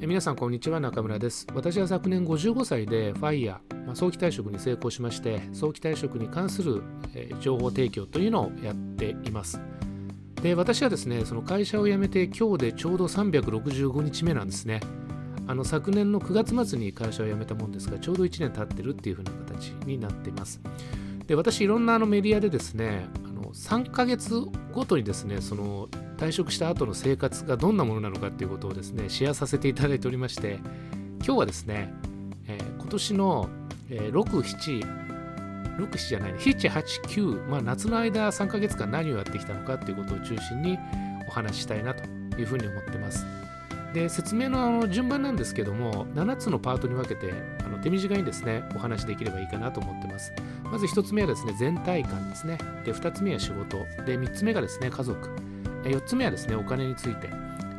え皆さんこんにちは。中村です。私は昨年55歳でファイヤー、まあ、早期退職に成功しまして早期退職に関する、え情報提供というのをやっています。で私はですねその会社を辞めて今日でちょうど365日目なんですね。あの昨年の9月末に会社を辞めたもんですがちょうど1年経ってるっていう風な形になっています。で私いろんなあのメディアでですねあの3ヶ月ごとにですねその退職した後の生活がどんなものなのかっていうことをですねシェアさせていただいておりまして今日はですね、えー今年の、えー6、7 6、7じゃないね、7、8、9、まあ、夏の間3ヶ月間何をやってきたのかっていうことを中心にお話ししたいなというふうに思ってます。で、説明のあの順番なんですけども、7つのパートに分けてあの手短にですね、お話しできればいいかなと思ってます。まず1つ目はですね、全体感ですね。で、2つ目は仕事。で、3つ目がですね、家族。4つ目はですね、お金について。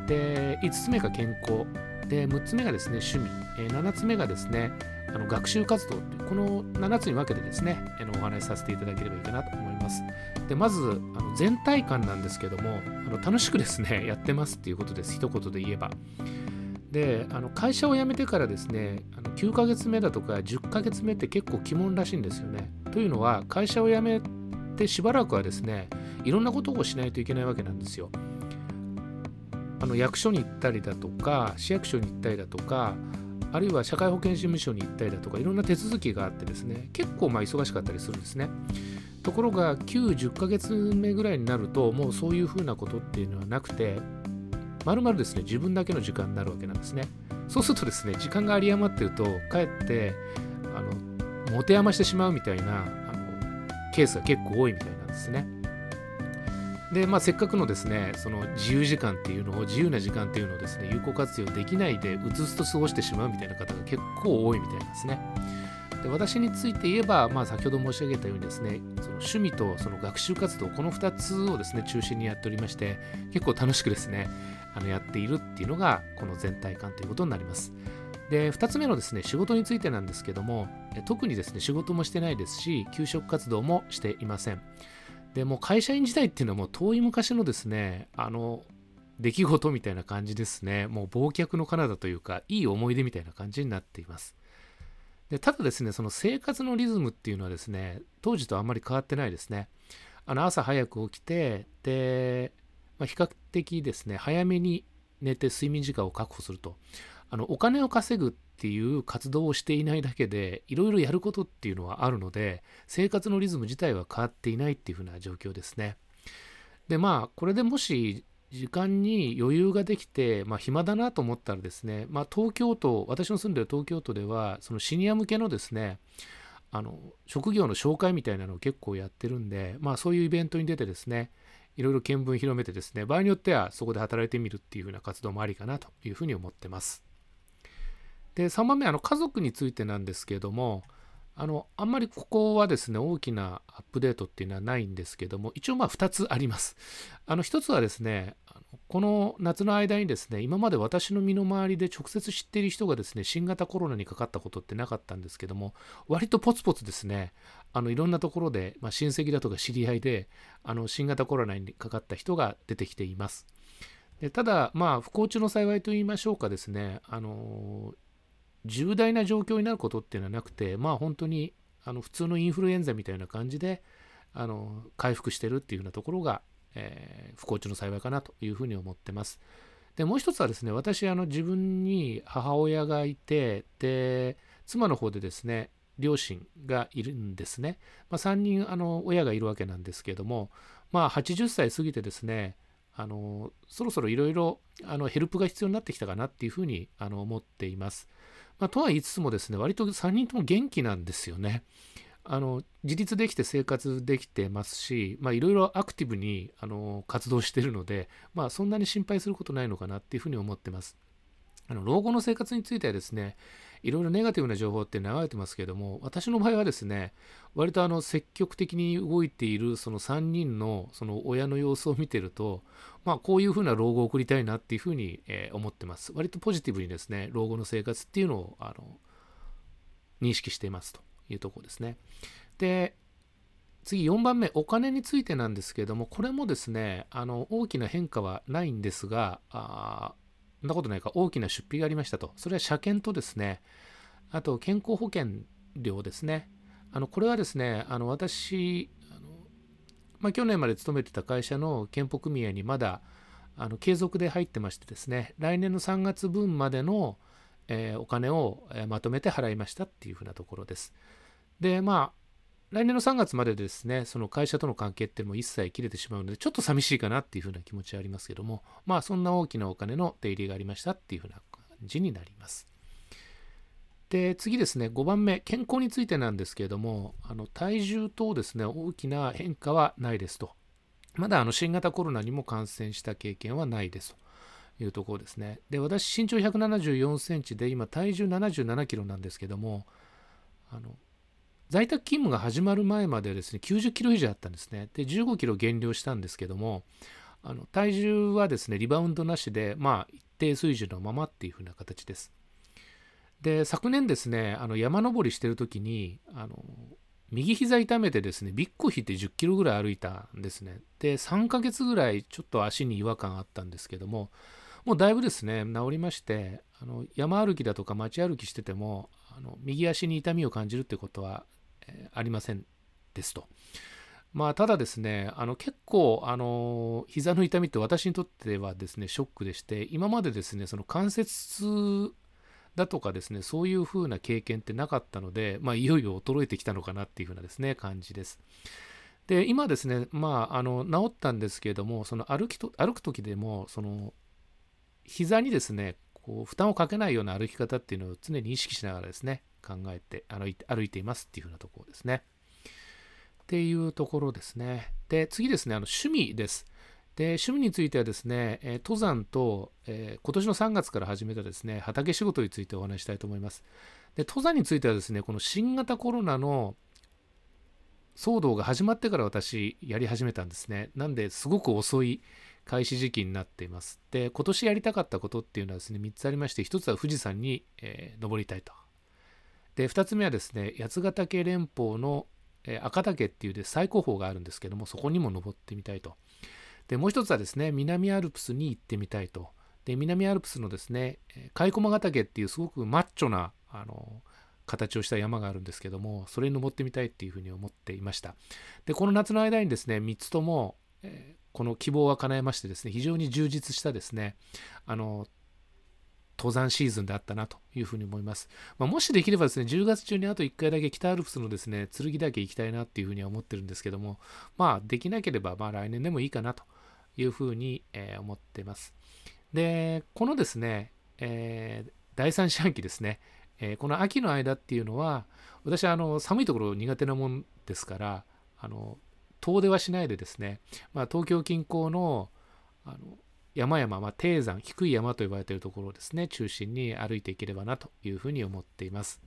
で、5つ目が健康。で、6つ目がですね、趣味。7つ目がですね、あの学習活動というこの7つに分けてですねあのお話しさせていただければいいかなと思いますでまずあの全体感なんですけどもあの楽しくですね やってますっていうことです一言で言えばであの会社を辞めてからですねあの9ヶ月目だとか10ヶ月目って結構鬼門らしいんですよねというのは会社を辞めてしばらくはですねいろんなことをしないといけないわけなんですよ。あの役所に行ったりだとか市役所に行ったりだとかあるいは社会保険事務所に行ったりだとかいろんな手続きがあってですね結構まあ忙しかったりするんですね。ところが9、10ヶ月目ぐらいになるともうそういうふうなことっていうのはなくてまるまるですね自分だけの時間になるわけなんですね。そうするとですね時間が有り余ってるとかえってあの持て余してしまうみたいなケースが結構多いみたいなんですねで、まあ、せっかくのですね、その自由時間っていうのを、自由な時間っていうのをですね、有効活用できないで、うつうつと過ごしてしまうみたいな方が結構多いみたいなんですね。で私について言えば、まあ、先ほど申し上げたようにですね、その趣味とその学習活動、この2つをですね、中心にやっておりまして、結構楽しくですね、あのやっているっていうのが、この全体感ということになります。で、2つ目のですね、仕事についてなんですけども、特にですね、仕事もしてないですし、給食活動もしていません。でも会社員時代っていうのはもう遠い昔のですね、あの、出来事みたいな感じですね。もう忘却の彼方というか、いい思い出みたいな感じになっています。でただですね、その生活のリズムっていうのはですね、当時とあんまり変わってないですね。あの朝早く起きて、で、まあ、比較的ですね、早めに寝て睡眠時間を確保すると。あのお金を稼ぐっていう活動をしていないだけでいろいろやることっていうのはあるので生活のリズム自体は変わっていないっていう風な状況ですね。でまあこれでもし時間に余裕ができて、まあ、暇だなと思ったらですね、まあ、東京都私の住んでる東京都ではそのシニア向けのですねあの職業の紹介みたいなのを結構やってるんで、まあ、そういうイベントに出てですねいろいろ見聞広めてですね場合によってはそこで働いてみるっていう風な活動もありかなというふうに思ってます。で3番目あの家族についてなんですけどもあのあんまりここはですね大きなアップデートっていうのはないんですけども一応まあ2つあります。あの1つはですねこの夏の間にですね今まで私の身の回りで直接知っている人がですね新型コロナにかかったことってなかったんですけども割とポツポツですねあのいろんなところで、まあ、親戚だとか知り合いであの新型コロナにかかった人が出てきています。でただまあ不幸中の幸いと言いましょうかですねあの重大な状況になることっていうのはなくて、まあ本当にあの普通のインフルエンザみたいな感じであの回復してるっていうようなところが、えー不幸中の幸いかなというふうに思ってます。でもう一つはですね私あの自分に母親がいてで妻の方でですね両親がいるんですね、まあ、3人あの親がいるわけなんですけれどもまあ80歳過ぎてですねあのそろそろいろいろヘルプが必要になってきたかなっていうふうにあの思っています。まあ、とは言いつつもですね、割と3人とも元気なんですよね。あの自立できて生活できてますし、いろいろアクティブにあの活動してるので、まあ、そんなに心配することないのかなっていうふうに思ってます。あの老後の生活についてはですね、いろいろネガティブな情報って流れてますけども、私の場合はですね、割とあの積極的に動いているその3人のその親の様子を見てると、まあ、こういうふうな老後を送りたいなっていうふうに、え思ってます。割とポジティブにですね、老後の生活っていうのをあの認識していますというところですね。で、次4番目、お金についてなんですけども、これもですね、あの大きな変化はないんですが、あそんなことないか、大きな出費がありましたと。それは車検とですね、あと健康保険料ですね。あのこれはですね、あの私、あのまあ、去年まで勤めてた会社の健保組合にまだあの継続で入ってましてですね、来年の3月分までの、えー、お金を、えまとめて払いましたっていうふうなところです。で、まあ、来年の3月までですね、その会社との関係っていうのも一切切れてしまうので、ちょっと寂しいかなっていうふうな気持ちはありますけども、まあ、そんな大きなお金の出入りがありましたっていうふうな感じになります。で、次ですね、5番目、健康についてなんですけれども、あの体重等ですね、大きな変化はないですと。まだあの新型コロナにも感染した経験はないですというところですね。で、私、身長174センチで、今、体重77キロなんですけども、あの在宅勤務が始まる前までですね、90キロ以上あったんですね。で、15キロ減量したんですけども、あの体重はですね、リバウンドなしで、まあ、一定水準のままっていう風な形です。で、昨年ですね、あの山登りしてる時に、あの右膝痛めてですね、ビッコ引いて10キロぐらい歩いたんですね。で、3ヶ月ぐらいちょっと足に違和感あったんですけども、もうだいぶですね、治りまして、あの山歩きだとか街歩きしてても、あの右足に痛みを感じるってことは、ありませんですと。まあ、ただですね、あの結構、あの膝の痛みって私にとってはですね、ショックでして、今までですね、その関節痛だとかですね、そういう風な経験ってなかったので、まあ、いよいよ衰えてきたのかなっていう風なですね、感じです。で、今ですね、まあ、あの、治ったんですけれども、その歩きと、歩く時でも、その、膝にですね、こう、負担をかけないような歩き方っていうのを常に意識しながらですね、考えて歩いて歩いていますっていう風なところですね。っていうところですね。で、次ですね、あの趣味です。で、趣味についてはですね、え登山と、えー、今年の3月から始めたですね、畑仕事についてお話したいと思います。で、登山についてはですね、この新型コロナの騒動が始まってから私やり始めたんですね。なんですごく遅い開始時期になっています。で、今年やりたかったことっていうのはですね、3つありまして、1つは富士山に、えー、登りたいと。で、2つ目はですね、八ヶ岳連峰の、赤岳っていうで最高峰があるんですけども、そこにも登ってみたいと。で、もう一つはですね、南アルプスに行ってみたいと。で、南アルプスのですね、甲斐駒ヶ岳っていうすごくマッチョな、あの、形をした山があるんですけども、それに登ってみたいっていうふうに思っていました。で、この夏の間にですね、3つとも、え、この希望は叶えましてですね、非常に充実したですね、あの、登山シーズンであったなというふうに思います。まあ、もしできればですね、10月中にあと1回だけ北アルプスのですね、剣岳行きたいなっていうふうには思ってるんですけども、まあ、できなければ、まあ、来年でもいいかなというふうに、えー、思ってます。で、このですね、えー、第3四半期ですね、えー、この秋の間っていうのは、私はあの寒いところ苦手なもんですから、あの遠出はしないでですね、まあ、東京近郊のあの山々、まあ、低山、低い山と呼ばれているところをですね、中心に歩いていければなというふうに思っています。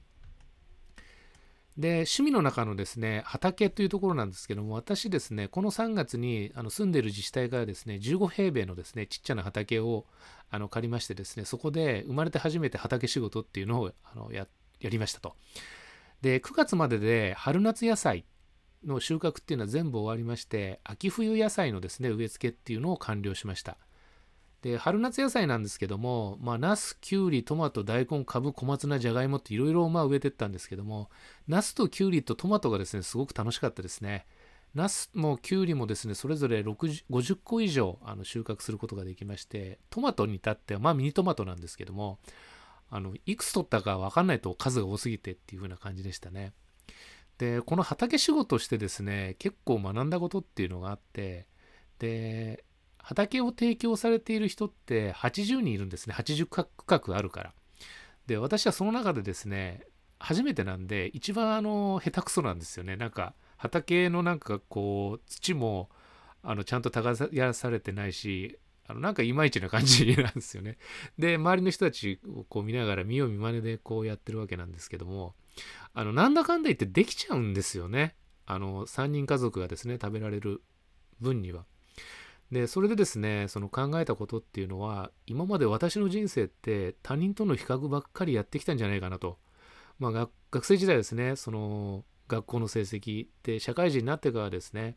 で、趣味の中のですね、畑というところなんですけども、私ですね、この3月にあの住んでいる自治体からですね、15平米のですね、ちっちゃな畑をあの借りましてですね、そこで生まれて初めて畑仕事っていうのをあのややりましたと。で、9月までで春夏野菜の収穫っていうのは全部終わりまして、秋冬野菜のですね、植え付けっていうのを完了しました。で、春夏野菜なんですけども、まあ、ナス、キュウリ、トマト、大根、カブ、小松菜、じゃがいもっていろいろま植えてったんですけども、ナスとキュウリとトマトがですね、すごく楽しかったですね。ナスもキュウリもですね、それぞれ50個以上あの収穫することができまして、トマトに至っては、まあミニトマトなんですけども、あの、いくつ取ったかわかんないと数が多すぎてっていう風な感じでしたね。で、この畑仕事してですね、結構学んだことっていうのがあって、で、畑を提供されている人って80人いるんですね。80区画あるから。で、私はその中でですね、初めてなんで、一番あの、下手くそなんですよね。なんか、畑のなんかこう、土も、あの、ちゃんと耕されてないし、あの、なんかいまいちな感じなんですよね。で、周りの人たちをこう見ながら見よう見まねでこうやってるわけなんですけども、あの、なんだかんだ言ってできちゃうんですよね。あの、3人家族がですね、食べられる分には。で、それでですね、その考えたことっていうのは、今まで私の人生って他人との比較ばっかりやってきたんじゃないかなと。まあ、学生時代ですね、その学校の成績で社会人になってからですね、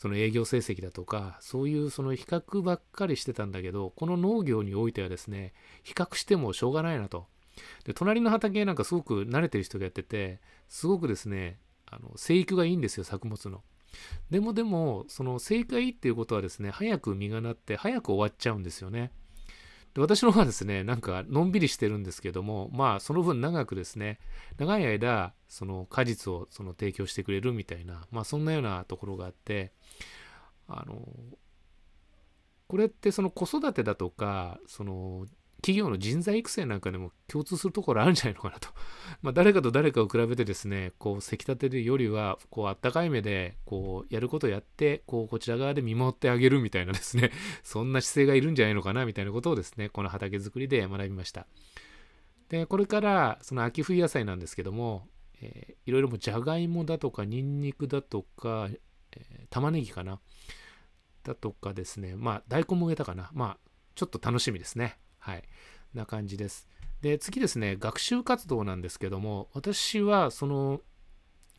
その営業成績だとかそういうその比較ばっかりしてたんだけどこの農業においてはですね比較してもしょうがないなとで隣の畑なんかすごく慣れてる人がやっててすごくですねあの生育がいいんですよ作物のでもでもその生育がいいっていうことはですね早く実がなって早く終わっちゃうんですよね。で私の方はですねなんかのんびりしてるんですけどもまあその分長くですね長い間その果実をその提供してくれるみたいなまあそんなようなところがあってあのこれってその子育てだとかその企業の人材育成なんかでも共通するところあるんじゃないのかなと。まあ、誰かと誰かを比べてですね、こう、せき立てるよりは、こう、あったかい目で、こう、やることやって、こう、こちら側で見守ってあげるみたいなですね、そんな姿勢がいるんじゃないのかな、みたいなことをですね、この畑作りで学びました。で、これから、その秋冬野菜なんですけども、えー、いろいろもじゃがいもだとか、にんにくだとか、えー、玉ねぎかな？だとかですね、まあ、大根も植えたかな？まあ、ちょっと楽しみですね。はい。な感じです。で、次ですね、学習活動なんですけども、私はその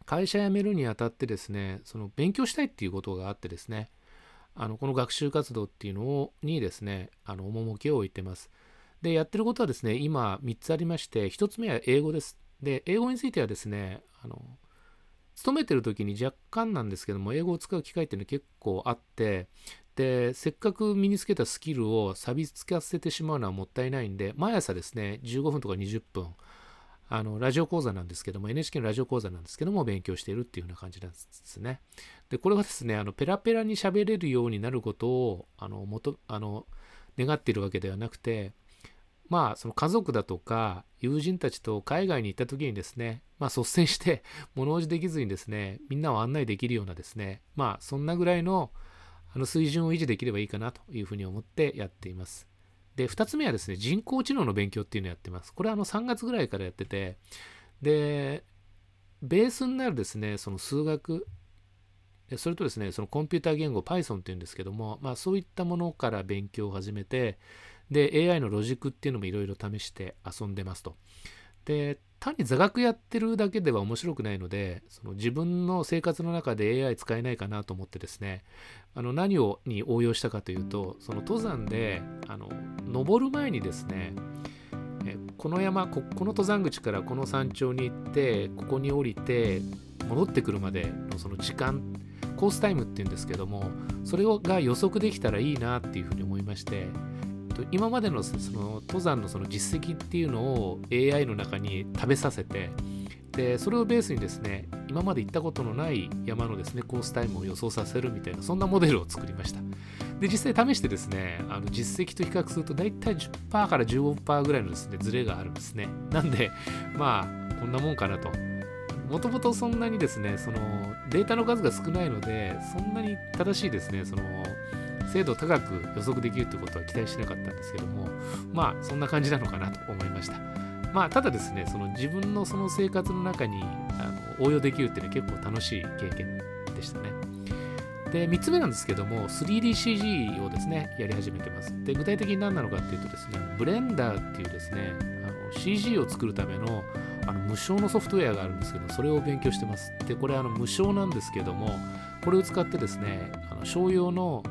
会社辞めるにあたってですね、その勉強したいっていうことがあってですね、あのこの学習活動っていうのをにですね、あの趣を置いてます。で、やってることはですね、今3つありまして、1つ目は英語です。で、英語についてはですね、あの勤めてる時に若干なんですけども、英語を使う機会っていうのは結構あって、で、せっかく身につけたスキルを錆びつかせてしまうのはもったいないんで、毎朝ですね、15分とか20分、あの、ラジオ講座なんですけども、NHK のラジオ講座なんですけども、勉強しているっていうような感じなんですね。で、これはですね、あの、ペラペラに喋れるようになることを、あの、もと、あの、願っているわけではなくて、まあ、その家族だとか、友人たちと海外に行った時にですね、まあ、率先して、物おじできずにですね、みんなを案内できるようなですね、まあ、そんなぐらいの、あの水準を維持できればいいかなというふうに思ってやっています。で、2つ目はですね、人工知能の勉強っていうのをやってます。これはあの3月ぐらいからやってて、で、ベースになるですね、その数学、それとですね、そのコンピューター言語 Python っていうんですけども、まあそういったものから勉強を始めて、で、AI のロジックっていうのもいろいろ試して遊んでますと。で、単に座学やってるだけでは面白くないので、その自分の生活の中で AI 使えないかなと思ってですね、あの何をに応用したかというと、その登山で、あの登る前にですね、この山こ、この登山口からこの山頂に行って、ここに降りて、戻ってくるまでのその時間、コースタイムっていうんですけども、それが予測できたらいいなっていうふうに思いまして、と今までのその登山のその実績っていうのを AI の中に食べさせてでそれをベースにですね今まで行ったことのない山のですねコースタイムを予想させるみたいなそんなモデルを作りました。で実際試してですねあの実績と比較すると大体10%から15%ぐらいのですねズレがあるんですね。なんでまあこんなもんかなと。もともとそんなにですねそのデータの数が少ないのでそんなに正しいですねその精度高く予測できるってことは期待しなかったんですけどもまあそんな感じなのかなと思いました。まあただですねその自分のその生活の中にあの応用できるっていうのは結構楽しい経験でしたね。で3つ目なんですけども 3DCG をですねやり始めてます。で具体的に何なのかっていうとですねブレンダーっていうですねあの CG を作るためのあの無償のソフトウェアがあるんですけどそれを勉強してます。でこれあの無償なんですけどもこれを使ってですねあの商用の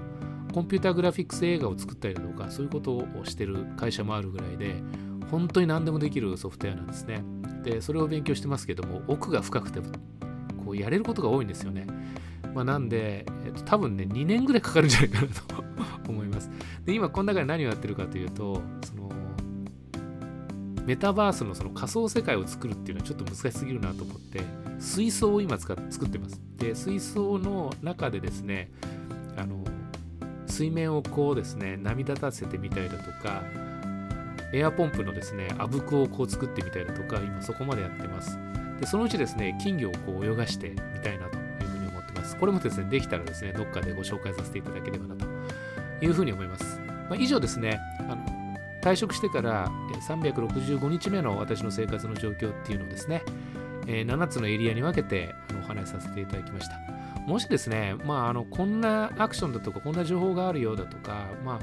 コンピューターグラフィックス映画を作ったりだとかそういうことをしてる会社もあるぐらいで本当に何でもできるソフトウェアなんですね。でそれを勉強してますけども奥が深くてこうやれることが多いんですよね。まあ、なんで、えっと、多分ね2年ぐらいかかるんじゃないかなと 思います。で今この中で何をやってるかというとそのメタバースのその仮想世界を作るっていうのはちょっと難しすぎるなと思って水槽を今使っ作ってます。で水槽の中でですねあの水面をこうですね波立たせてみたりだとかエアポンプのですねあぶくをこう作ってみたりだとか今そこまでやってます。でそのうちですね金魚をこう泳がしてみたいなというふうに思ってます。これもですねできたらですねどっかでご紹介させていただければなと。いうふうに思います、まあ、以上ですねあの退職してから365日目の私の生活の状況っていうのをですね7つのエリアに分けてお話しさせていただきました。もしですね、まあ、あのこんなアクションだとか、こんな情報があるようだとか、まあ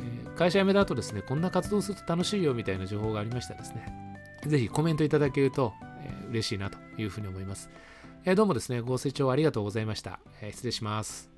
え、会社辞めた後ですね、こんな活動すると楽しいよみたいな情報がありましたらですね、ぜひコメントいただけると、え、嬉しいなというふうに思います。え、どうもですね、ご清聴ありがとうございました。え、失礼します。